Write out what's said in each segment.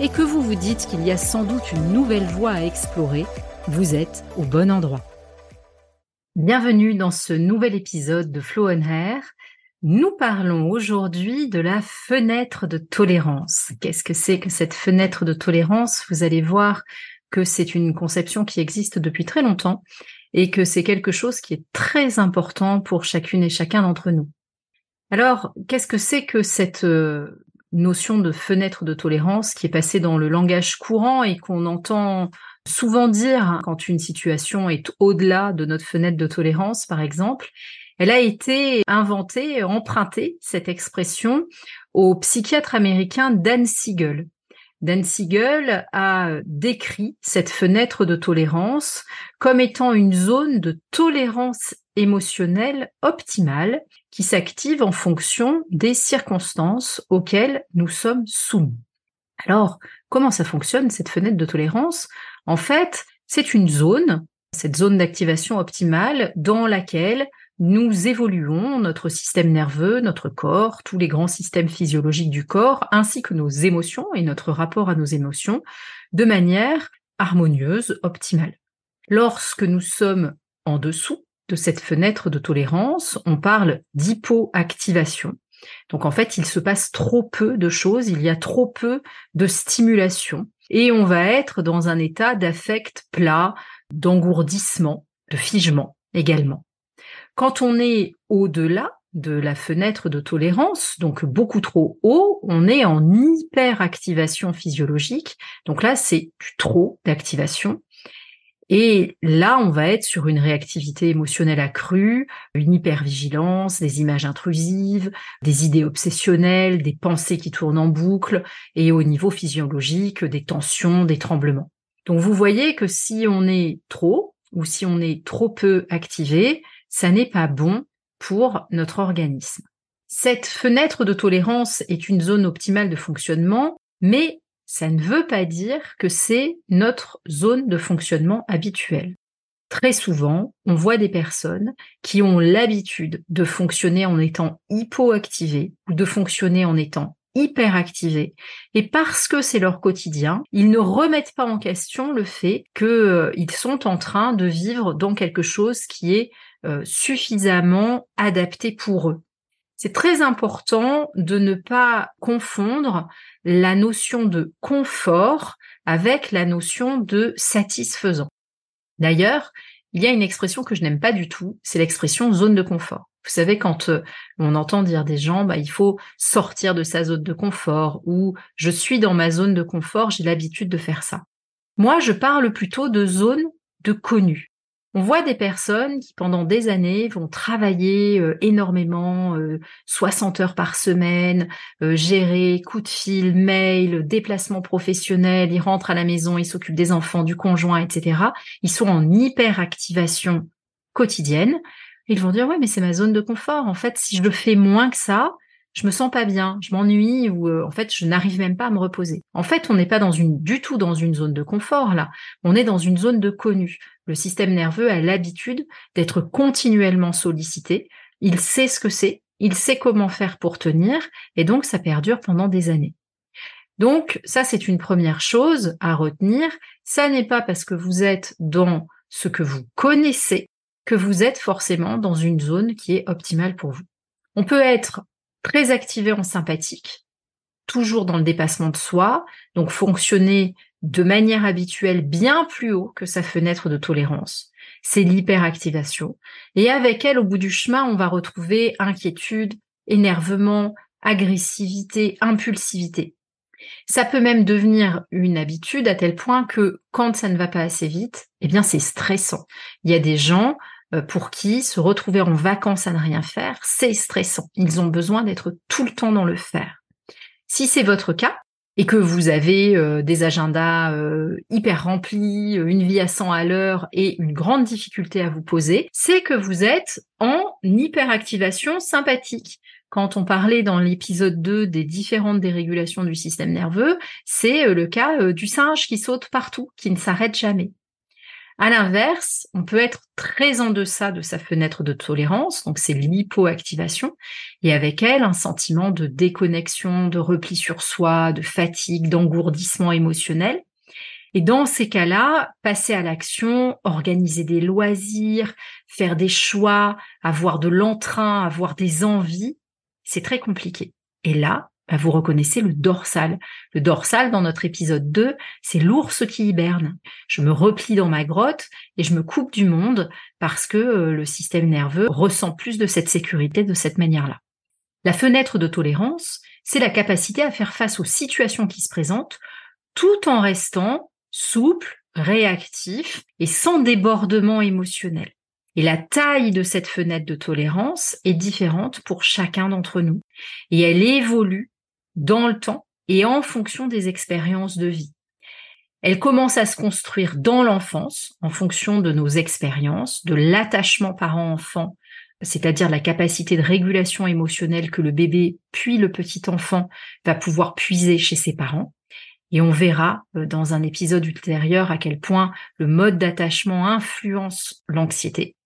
et que vous vous dites qu'il y a sans doute une nouvelle voie à explorer, vous êtes au bon endroit. Bienvenue dans ce nouvel épisode de Flow on Air. Nous parlons aujourd'hui de la fenêtre de tolérance. Qu'est-ce que c'est que cette fenêtre de tolérance? Vous allez voir que c'est une conception qui existe depuis très longtemps et que c'est quelque chose qui est très important pour chacune et chacun d'entre nous. Alors, qu'est-ce que c'est que cette euh, notion de fenêtre de tolérance qui est passée dans le langage courant et qu'on entend souvent dire quand une situation est au-delà de notre fenêtre de tolérance, par exemple, elle a été inventée, empruntée, cette expression, au psychiatre américain Dan Siegel. Dan Siegel a décrit cette fenêtre de tolérance comme étant une zone de tolérance émotionnelle optimale qui s'active en fonction des circonstances auxquelles nous sommes soumis. Alors, comment ça fonctionne, cette fenêtre de tolérance? En fait, c'est une zone, cette zone d'activation optimale, dans laquelle nous évoluons notre système nerveux, notre corps, tous les grands systèmes physiologiques du corps, ainsi que nos émotions et notre rapport à nos émotions, de manière harmonieuse, optimale. Lorsque nous sommes en dessous de cette fenêtre de tolérance, on parle d'hypoactivation. Donc en fait, il se passe trop peu de choses, il y a trop peu de stimulation et on va être dans un état d'affect plat, d'engourdissement, de figement également. Quand on est au-delà de la fenêtre de tolérance, donc beaucoup trop haut, on est en hyperactivation physiologique. Donc là, c'est du trop d'activation. Et là, on va être sur une réactivité émotionnelle accrue, une hypervigilance, des images intrusives, des idées obsessionnelles, des pensées qui tournent en boucle, et au niveau physiologique, des tensions, des tremblements. Donc vous voyez que si on est trop, ou si on est trop peu activé, ça n'est pas bon pour notre organisme. Cette fenêtre de tolérance est une zone optimale de fonctionnement, mais ça ne veut pas dire que c'est notre zone de fonctionnement habituelle. Très souvent, on voit des personnes qui ont l'habitude de fonctionner en étant hypoactivées ou de fonctionner en étant hyperactivés. Et parce que c'est leur quotidien, ils ne remettent pas en question le fait qu'ils sont en train de vivre dans quelque chose qui est euh, suffisamment adapté pour eux. C'est très important de ne pas confondre la notion de confort avec la notion de satisfaisant. D'ailleurs, il y a une expression que je n'aime pas du tout, c'est l'expression zone de confort. Vous savez, quand euh, on entend dire des gens, bah, il faut sortir de sa zone de confort ou je suis dans ma zone de confort, j'ai l'habitude de faire ça. Moi, je parle plutôt de zone de connu. On voit des personnes qui pendant des années vont travailler euh, énormément, 60 euh, heures par semaine, euh, gérer coup de fil, mail, déplacement professionnel, ils rentrent à la maison, ils s'occupent des enfants, du conjoint, etc. Ils sont en hyperactivation quotidienne. Ils vont dire ouais mais c'est ma zone de confort. En fait, si je le fais moins que ça, je me sens pas bien, je m'ennuie ou euh, en fait je n'arrive même pas à me reposer. En fait, on n'est pas dans une du tout dans une zone de confort là, on est dans une zone de connu. Le système nerveux a l'habitude d'être continuellement sollicité, il sait ce que c'est, il sait comment faire pour tenir et donc ça perdure pendant des années. Donc ça c'est une première chose à retenir, ça n'est pas parce que vous êtes dans ce que vous connaissez que vous êtes forcément dans une zone qui est optimale pour vous. On peut être très activé en sympathique, toujours dans le dépassement de soi, donc fonctionner de manière habituelle bien plus haut que sa fenêtre de tolérance. C'est l'hyperactivation. Et avec elle, au bout du chemin, on va retrouver inquiétude, énervement, agressivité, impulsivité. Ça peut même devenir une habitude à tel point que quand ça ne va pas assez vite, eh bien c'est stressant. Il y a des gens pour qui se retrouver en vacances à ne rien faire, c'est stressant. Ils ont besoin d'être tout le temps dans le faire. Si c'est votre cas, et que vous avez euh, des agendas euh, hyper remplis, une vie à 100 à l'heure et une grande difficulté à vous poser, c'est que vous êtes en hyperactivation sympathique. Quand on parlait dans l'épisode 2 des différentes dérégulations du système nerveux, c'est le cas du singe qui saute partout, qui ne s'arrête jamais. À l'inverse, on peut être très en deçà de sa fenêtre de tolérance, donc c'est l'hypoactivation, et avec elle un sentiment de déconnexion, de repli sur soi, de fatigue, d'engourdissement émotionnel. Et dans ces cas-là, passer à l'action, organiser des loisirs, faire des choix, avoir de l'entrain, avoir des envies, c'est très compliqué. Et là, bah, vous reconnaissez le dorsal. Le dorsal, dans notre épisode 2, c'est l'ours qui hiberne. Je me replie dans ma grotte et je me coupe du monde parce que euh, le système nerveux ressent plus de cette sécurité de cette manière-là. La fenêtre de tolérance, c'est la capacité à faire face aux situations qui se présentent tout en restant souple, réactif et sans débordement émotionnel. Et la taille de cette fenêtre de tolérance est différente pour chacun d'entre nous. Et elle évolue dans le temps et en fonction des expériences de vie. Elle commence à se construire dans l'enfance en fonction de nos expériences, de l'attachement parent-enfant, c'est-à-dire la capacité de régulation émotionnelle que le bébé puis le petit enfant va pouvoir puiser chez ses parents. Et on verra euh, dans un épisode ultérieur à quel point le mode d'attachement influence l'anxiété.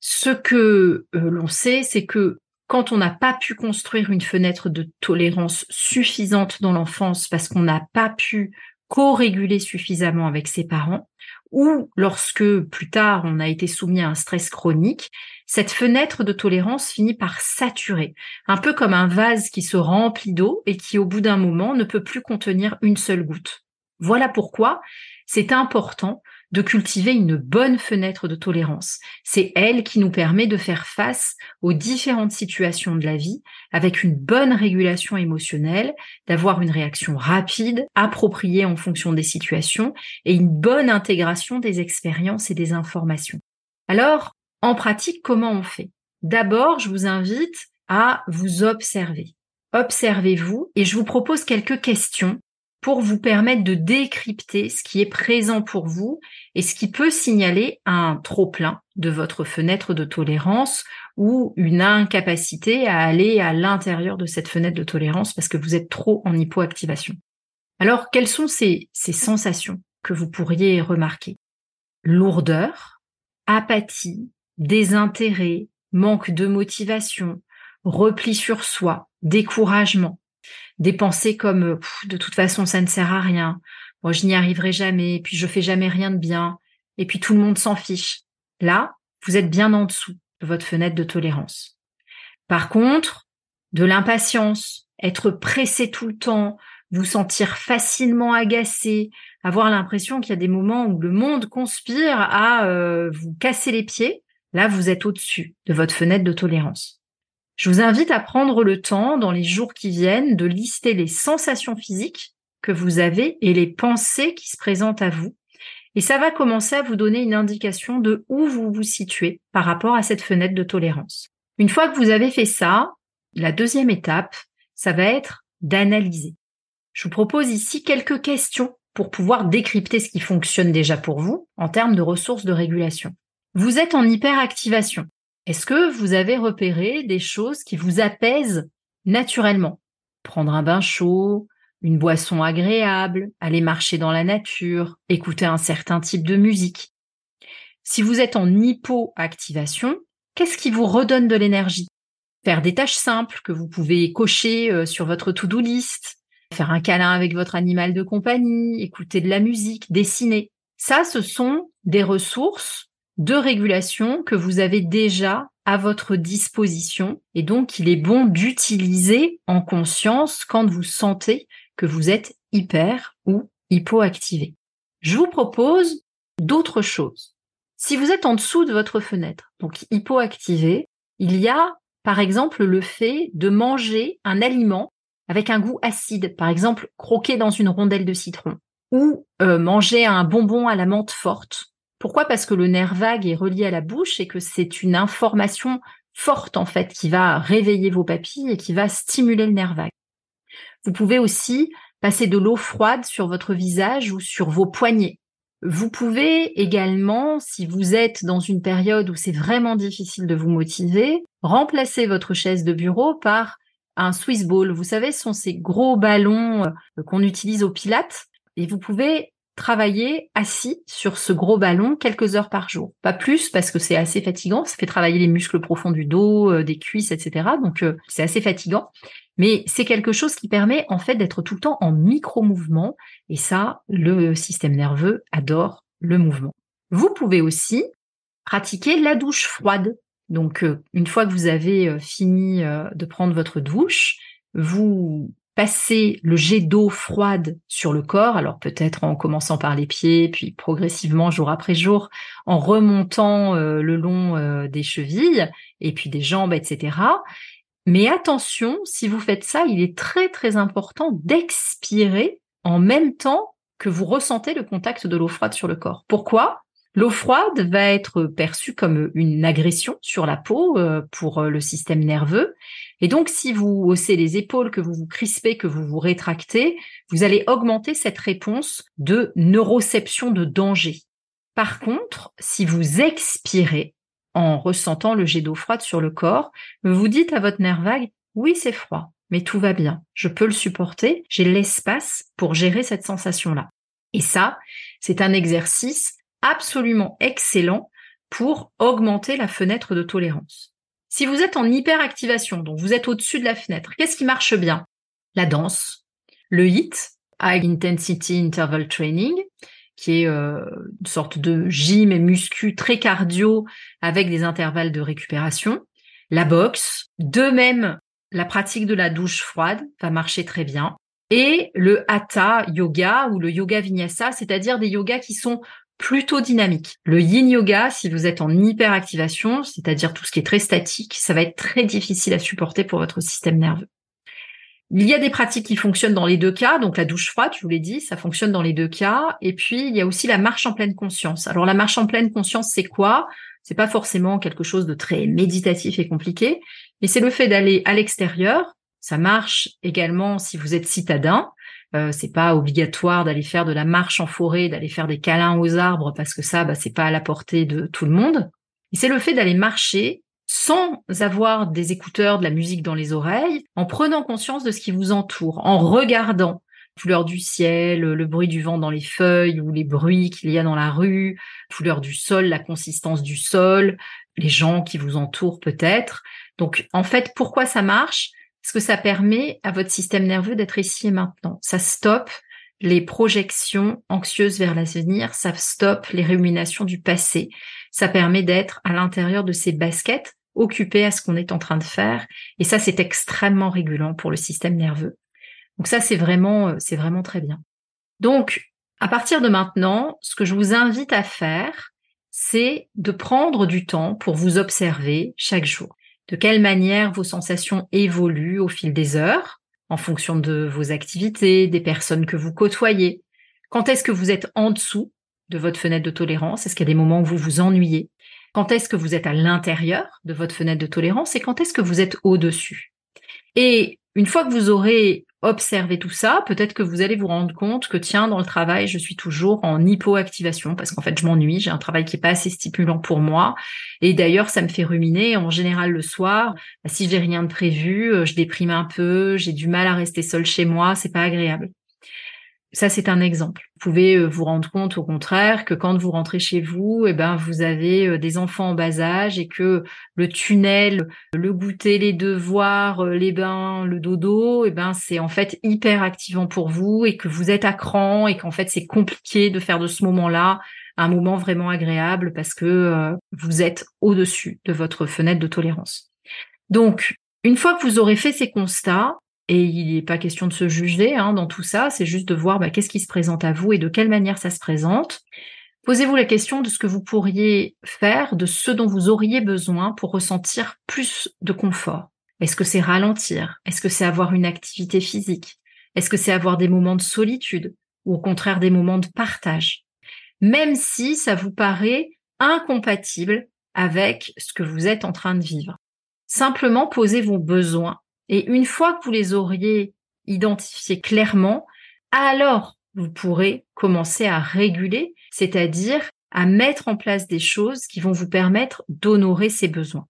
Ce que euh, l'on sait, c'est que quand on n'a pas pu construire une fenêtre de tolérance suffisante dans l'enfance parce qu'on n'a pas pu co-réguler suffisamment avec ses parents, ou lorsque plus tard on a été soumis à un stress chronique, cette fenêtre de tolérance finit par saturer, un peu comme un vase qui se remplit d'eau et qui au bout d'un moment ne peut plus contenir une seule goutte. Voilà pourquoi c'est important de cultiver une bonne fenêtre de tolérance. C'est elle qui nous permet de faire face aux différentes situations de la vie avec une bonne régulation émotionnelle, d'avoir une réaction rapide, appropriée en fonction des situations et une bonne intégration des expériences et des informations. Alors, en pratique, comment on fait? D'abord, je vous invite à vous observer. Observez-vous et je vous propose quelques questions pour vous permettre de décrypter ce qui est présent pour vous et ce qui peut signaler un trop-plein de votre fenêtre de tolérance ou une incapacité à aller à l'intérieur de cette fenêtre de tolérance parce que vous êtes trop en hypoactivation. Alors, quelles sont ces, ces sensations que vous pourriez remarquer? Lourdeur, apathie, désintérêt, manque de motivation, repli sur soi, découragement, des pensées comme de toute façon ça ne sert à rien, moi je n'y arriverai jamais, puis je fais jamais rien de bien, et puis tout le monde s'en fiche. Là, vous êtes bien en dessous de votre fenêtre de tolérance. Par contre, de l'impatience, être pressé tout le temps, vous sentir facilement agacé, avoir l'impression qu'il y a des moments où le monde conspire à euh, vous casser les pieds, là vous êtes au-dessus de votre fenêtre de tolérance. Je vous invite à prendre le temps dans les jours qui viennent de lister les sensations physiques que vous avez et les pensées qui se présentent à vous. Et ça va commencer à vous donner une indication de où vous vous situez par rapport à cette fenêtre de tolérance. Une fois que vous avez fait ça, la deuxième étape, ça va être d'analyser. Je vous propose ici quelques questions pour pouvoir décrypter ce qui fonctionne déjà pour vous en termes de ressources de régulation. Vous êtes en hyperactivation. Est-ce que vous avez repéré des choses qui vous apaisent naturellement? Prendre un bain chaud, une boisson agréable, aller marcher dans la nature, écouter un certain type de musique. Si vous êtes en hypoactivation, qu'est-ce qui vous redonne de l'énergie? Faire des tâches simples que vous pouvez cocher euh, sur votre to-do list, faire un câlin avec votre animal de compagnie, écouter de la musique, dessiner. Ça, ce sont des ressources de régulation que vous avez déjà à votre disposition et donc il est bon d'utiliser en conscience quand vous sentez que vous êtes hyper ou hypoactivé. je vous propose d'autres choses. Si vous êtes en dessous de votre fenêtre, donc hypoactivé, il y a par exemple le fait de manger un aliment avec un goût acide, par exemple croquer dans une rondelle de citron, ou euh, manger un bonbon à la menthe forte. Pourquoi? Parce que le nerf vague est relié à la bouche et que c'est une information forte en fait qui va réveiller vos papilles et qui va stimuler le nerf vague. Vous pouvez aussi passer de l'eau froide sur votre visage ou sur vos poignets. Vous pouvez également, si vous êtes dans une période où c'est vraiment difficile de vous motiver, remplacer votre chaise de bureau par un Swiss ball. Vous savez, ce sont ces gros ballons euh, qu'on utilise au pilates et vous pouvez travailler assis sur ce gros ballon quelques heures par jour. Pas plus parce que c'est assez fatigant, ça fait travailler les muscles profonds du dos, euh, des cuisses, etc. Donc euh, c'est assez fatigant. Mais c'est quelque chose qui permet en fait d'être tout le temps en micro-mouvement et ça, le système nerveux adore le mouvement. Vous pouvez aussi pratiquer la douche froide. Donc euh, une fois que vous avez fini de prendre votre douche, vous passer le jet d'eau froide sur le corps, alors peut-être en commençant par les pieds, puis progressivement jour après jour, en remontant euh, le long euh, des chevilles et puis des jambes, etc. Mais attention, si vous faites ça, il est très très important d'expirer en même temps que vous ressentez le contact de l'eau froide sur le corps. Pourquoi? L'eau froide va être perçue comme une agression sur la peau euh, pour le système nerveux et donc, si vous haussez les épaules, que vous vous crispez, que vous vous rétractez, vous allez augmenter cette réponse de neuroception de danger. Par contre, si vous expirez en ressentant le jet d'eau froide sur le corps, vous dites à votre nerf vague, oui, c'est froid, mais tout va bien, je peux le supporter, j'ai l'espace pour gérer cette sensation-là. Et ça, c'est un exercice absolument excellent pour augmenter la fenêtre de tolérance. Si vous êtes en hyperactivation, donc vous êtes au-dessus de la fenêtre, qu'est-ce qui marche bien? La danse, le HIT, High Intensity Interval Training, qui est euh, une sorte de gym et muscu très cardio avec des intervalles de récupération. La boxe, de même, la pratique de la douche froide va marcher très bien. Et le hatha yoga ou le yoga vinyasa, c'est-à-dire des yogas qui sont plutôt dynamique. Le yin yoga, si vous êtes en hyperactivation, c'est-à-dire tout ce qui est très statique, ça va être très difficile à supporter pour votre système nerveux. Il y a des pratiques qui fonctionnent dans les deux cas, donc la douche froide, je vous l'ai dit, ça fonctionne dans les deux cas. Et puis il y a aussi la marche en pleine conscience. Alors la marche en pleine conscience, c'est quoi? C'est pas forcément quelque chose de très méditatif et compliqué, mais c'est le fait d'aller à l'extérieur. Ça marche également si vous êtes citadin, euh, c'est pas obligatoire d'aller faire de la marche en forêt, d'aller faire des câlins aux arbres parce que ça, bah, c'est pas à la portée de tout le monde. Et c'est le fait d'aller marcher sans avoir des écouteurs, de la musique dans les oreilles, en prenant conscience de ce qui vous entoure, en regardant couleur du ciel, le bruit du vent dans les feuilles ou les bruits qu'il y a dans la rue, couleur du sol, la consistance du sol, les gens qui vous entourent peut-être. Donc en fait, pourquoi ça marche? Parce que ça permet à votre système nerveux d'être ici et maintenant. Ça stoppe les projections anxieuses vers l'avenir, ça stoppe les ruminations du passé. Ça permet d'être à l'intérieur de ces baskets, occupé à ce qu'on est en train de faire. Et ça, c'est extrêmement régulant pour le système nerveux. Donc ça, c'est vraiment, c'est vraiment très bien. Donc, à partir de maintenant, ce que je vous invite à faire, c'est de prendre du temps pour vous observer chaque jour de quelle manière vos sensations évoluent au fil des heures, en fonction de vos activités, des personnes que vous côtoyez? Quand est-ce que vous êtes en dessous de votre fenêtre de tolérance? Est-ce qu'il y a des moments où vous vous ennuyez? Quand est-ce que vous êtes à l'intérieur de votre fenêtre de tolérance et quand est-ce que vous êtes au-dessus? Et une fois que vous aurez observé tout ça, peut-être que vous allez vous rendre compte que tiens, dans le travail, je suis toujours en hypoactivation parce qu'en fait, je m'ennuie, j'ai un travail qui est pas assez stimulant pour moi. Et d'ailleurs, ça me fait ruminer. En général, le soir, bah, si j'ai rien de prévu, euh, je déprime un peu, j'ai du mal à rester seule chez moi, c'est pas agréable. Ça, c'est un exemple. Vous pouvez euh, vous rendre compte, au contraire, que quand vous rentrez chez vous, eh ben, vous avez euh, des enfants en bas âge et que le tunnel, le goûter, les devoirs, euh, les bains, le dodo, eh ben, c'est en fait hyper activant pour vous et que vous êtes à cran et qu'en fait, c'est compliqué de faire de ce moment-là un moment vraiment agréable parce que vous êtes au-dessus de votre fenêtre de tolérance. Donc, une fois que vous aurez fait ces constats, Et il n'est pas question de se juger hein, dans tout ça, c'est juste de voir bah, qu'est-ce qui se présente à vous et de quelle manière ça se présente. Posez-vous la question de ce que vous pourriez faire, de ce dont vous auriez besoin pour ressentir plus de confort. Est-ce que c'est ralentir? Est-ce que c'est avoir une activité physique? Est-ce que c'est avoir des moments de solitude ou au contraire des moments de partage? Même si ça vous paraît incompatible avec ce que vous êtes en train de vivre. Simplement posez vos besoins et une fois que vous les auriez identifiés clairement, alors vous pourrez commencer à réguler, c'est-à-dire à mettre en place des choses qui vont vous permettre d'honorer ces besoins.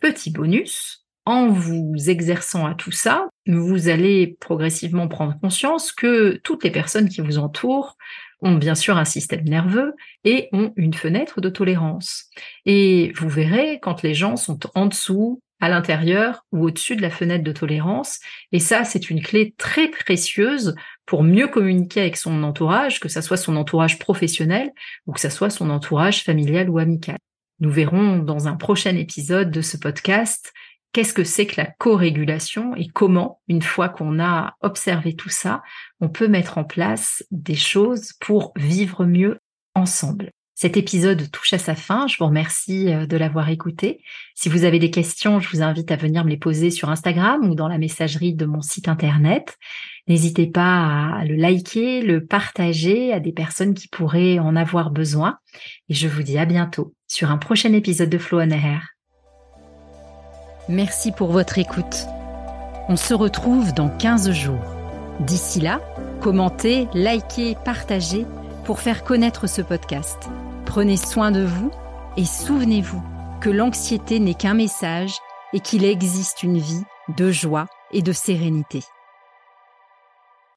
Petit bonus, en vous exerçant à tout ça, vous allez progressivement prendre conscience que toutes les personnes qui vous entourent ont bien sûr un système nerveux et ont une fenêtre de tolérance. Et vous verrez quand les gens sont en dessous à l'intérieur ou au-dessus de la fenêtre de tolérance. Et ça, c'est une clé très précieuse pour mieux communiquer avec son entourage, que ça soit son entourage professionnel ou que ça soit son entourage familial ou amical. Nous verrons dans un prochain épisode de ce podcast qu'est-ce que c'est que la co-régulation et comment, une fois qu'on a observé tout ça, on peut mettre en place des choses pour vivre mieux ensemble. Cet épisode touche à sa fin. Je vous remercie euh, de l'avoir écouté. Si vous avez des questions, je vous invite à venir me les poser sur Instagram ou dans la messagerie de mon site internet. N'hésitez pas à le liker, le partager à des personnes qui pourraient en avoir besoin. Et je vous dis à bientôt sur un prochain épisode de Flow on. Merci pour votre écoute. On se retrouve dans 15 jours. D'ici là, commentez, likez, partagez pour faire connaître ce podcast. Prenez soin de vous et souvenez-vous que l'anxiété n'est qu'un message et qu'il existe une vie de joie et de sérénité.